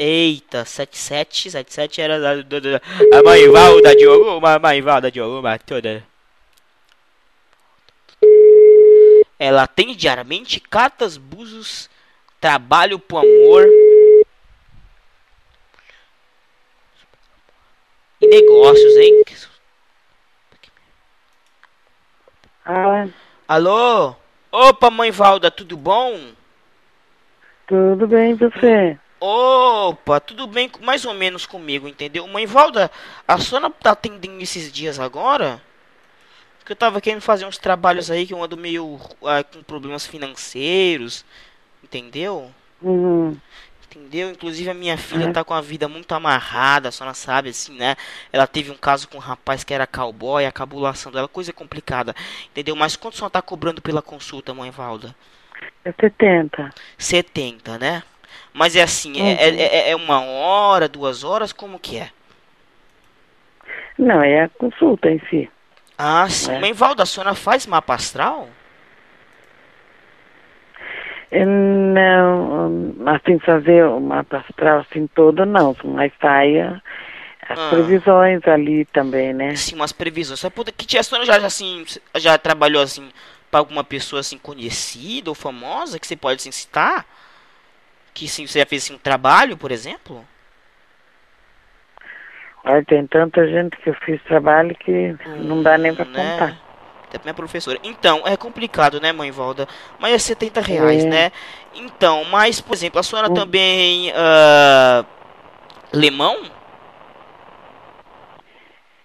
Eita, 77, 77 era da, da, da, a mãe Valda de alguma, a mãe Valda de alguma toda. Ela atende diariamente cartas, busos, trabalho pro amor e negócios, hein? Ah, Alô? Opa, mãe Valda, tudo bom? tudo bem você? Opa, tudo bem, mais ou menos comigo, entendeu? Mãe Valda, a senhora tá atendendo esses dias agora? Que eu tava querendo fazer uns trabalhos aí que eu ando meio ah, com problemas financeiros, entendeu? Uhum. Entendeu? Inclusive a minha filha É. tá com a vida muito amarrada, a senhora sabe, assim, né? Ela teve um caso com um rapaz que era cowboy, acabou laçando ela, coisa complicada, entendeu? Mas quanto a senhora tá cobrando pela consulta, mãe Valda? É 70. 70, né? Mas é assim, é, é, é- é uma hora, duas horas, como que é? Não, é a consulta em si. Ah, sim. É. Mãe Valda, a senhora faz mapa astral? Eu não, assim, fazer o mapa astral assim todo, não. Mas saia as Ah. previsões ali também, né? Sim, umas previsões. Só poder- Que a senhora já, já, assim, já trabalhou, assim, pra alguma pessoa, assim, conhecida ou famosa, que você pode, assim, citar? Que, sim, você já fez, assim, um trabalho, por exemplo? Olha, tem tanta gente que eu fiz trabalho que não dá nem pra né? contar. Até minha professora. Então, é complicado, né, mãe Valda? Mas é 70 reais, É. né? Então, mas, por exemplo, a senhora Hum. também. ah, lemão?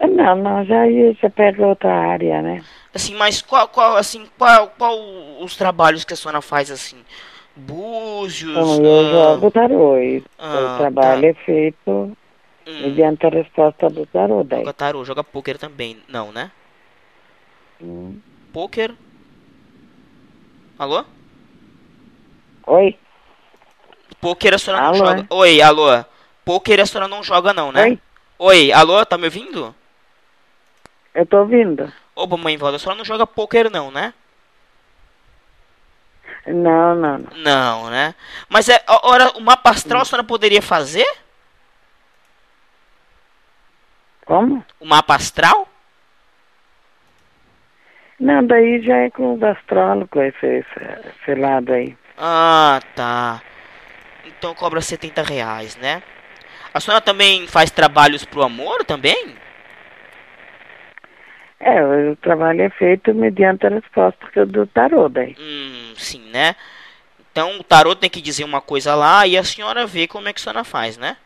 Não, não, já ia, já pega outra área, né? Assim, mas qual, qual, assim, qual, qual os trabalhos que a senhora faz, assim? Búzios? Então, eu ah, jogo tarô ah, o trabalho é feito hum, mediante a resposta do tarô daí. joga tarô, joga pôquer também, não, né? Hum. Pôquer? Alô? Oi? Pôquer a senhora não Alô, joga. Oi, alô? Pôquer a senhora não joga, não, né? Oi? Oi, alô, tá me ouvindo? Eu tô ouvindo. Opa, mãe Valda, a senhora não joga pôquer, não, né? Não, não, não. Não, né? Mas é, ora, o mapa astral a senhora poderia fazer? Como? O mapa astral? Não, daí já é com os astrólogos esse, esse, esse lado aí. Ah, tá. Então cobra 70 reais, né? A senhora também faz trabalhos pro amor também? É, o trabalho é feito mediante a resposta do tarô daí. Hum, sim, né? Então o tarô tem que dizer uma coisa lá e a senhora vê como é que a senhora faz, né?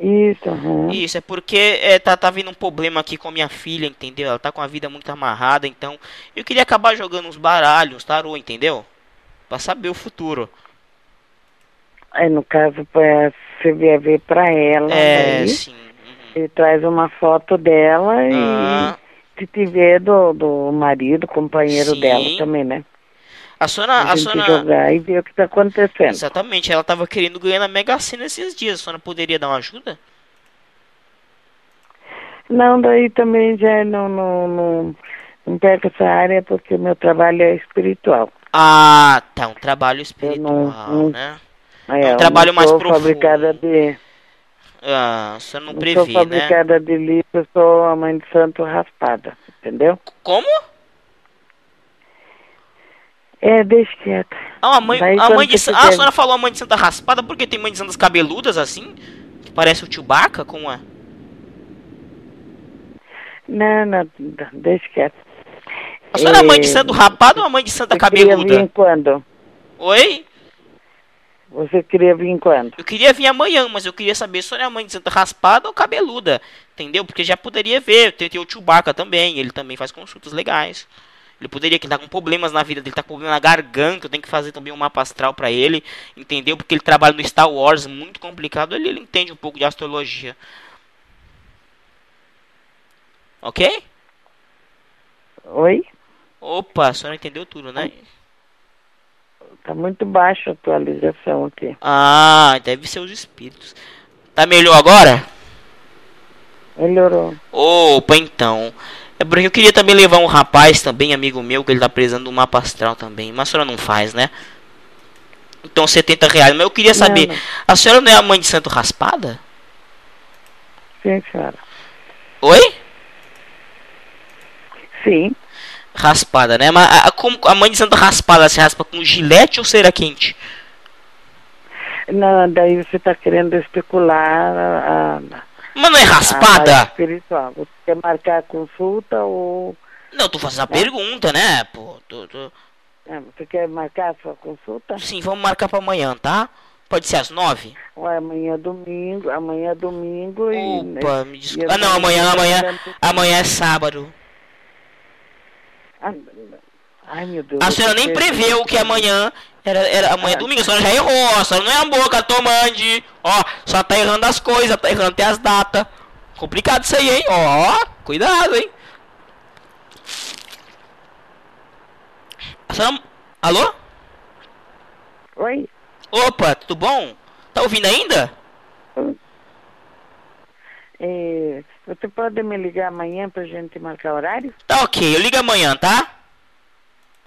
Isso, aham. Isso, é porque é, tá, tá vindo um problema aqui com a minha filha, entendeu? Ela tá com a vida muito amarrada, então eu queria acabar jogando uns baralhos, uns tarô, entendeu? Pra saber o futuro. Aí no caso, pra você vier ver pra ela, É, daí, sim. uhum. você traz uma foto dela Ah, e se tiver do, do marido, companheiro Sim. dela também, né? A senhora, A a senhora, jogar e ver o que tá acontecendo. exatamente, ela tava querendo ganhar na Mega Sena esses dias. A senhora poderia dar uma ajuda? Não, daí também já não, não, não, não pego essa área porque meu trabalho é espiritual. Ah, tá, um trabalho espiritual, não- né? Aí, É um trabalho mais profundo. fabricada de, Ah, senhora não não prevê, sou né? fabricada de livro, sou a mãe de santo raspada, entendeu? Como? É, deixa quieto. Ah, a mãe, a mãe de Santa. Ah, a senhora falou a mãe de Santa raspada porque tem mãe de Santas cabeludas assim? Que parece o Chewbacca? Como é? Não, não, deixa quieto. A senhora é mãe de Eh, santo rapado ou a mãe de Santa Você queria vir cabeluda? quando? Oi? Você queria vir quando? Eu queria vir amanhã, mas eu queria saber se a senhora é a mãe de Santa raspada ou cabeluda. Entendeu? Porque já poderia ver. Tem, tem o Chewbacca também. Ele também faz consultas legais. Ele poderia, tá com problemas na vida dele, tá com problema na garganta, eu tenho que fazer também um mapa astral pra ele, entendeu? Porque ele trabalha no Star Wars, muito complicado, ele, ele entende um pouco de astrologia. Ok? Oi? Opa, a senhora entendeu tudo, né? Tá muito baixa a atualização aqui. Ah, deve ser os espíritos. Tá melhor agora? Melhorou. Opa, então. É porque eu queria também levar um rapaz também, amigo meu, que ele tá precisando do mapa astral também. Mas a senhora não faz, né? Então 70 reais. Mas eu queria saber, não, não. a senhora não é a mãe de Santo Raspada? Sim, senhora. Oi? Sim. Raspada, né? Mas a, a, a mãe de Santo Raspada se raspa com gilete ou cera quente? Não, daí você está querendo especular a, a mas não é ah, raspada? Ah, espiritual. Você quer marcar a consulta ou. Não, tô fazendo a é. pergunta, né? Pô. É, você quer marcar a sua consulta? Sim, vamos marcar para amanhã, tá? Pode ser às nove? Ué, amanhã é domingo, amanhã é domingo Opa, e. Opa, né, me desculpa. Ah, não, amanhã, amanhã. Amanhã é sábado. Ah, Ai, meu Deus. A senhora nem preveu que amanhã era, era amanhã é domingo, a senhora já errou, a senhora não é a boca, tomande. Ó, só tá errando as coisas, tá errando até as datas. Complicado isso aí, hein? Ó, cuidado, hein? A senhora... Alô? Oi? Opa, tudo bom? Tá ouvindo ainda? É, você pode me ligar amanhã pra gente marcar horário? Tá ok, eu ligo amanhã, tá?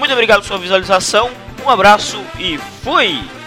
Muito obrigado pela sua visualização, um abraço e fui!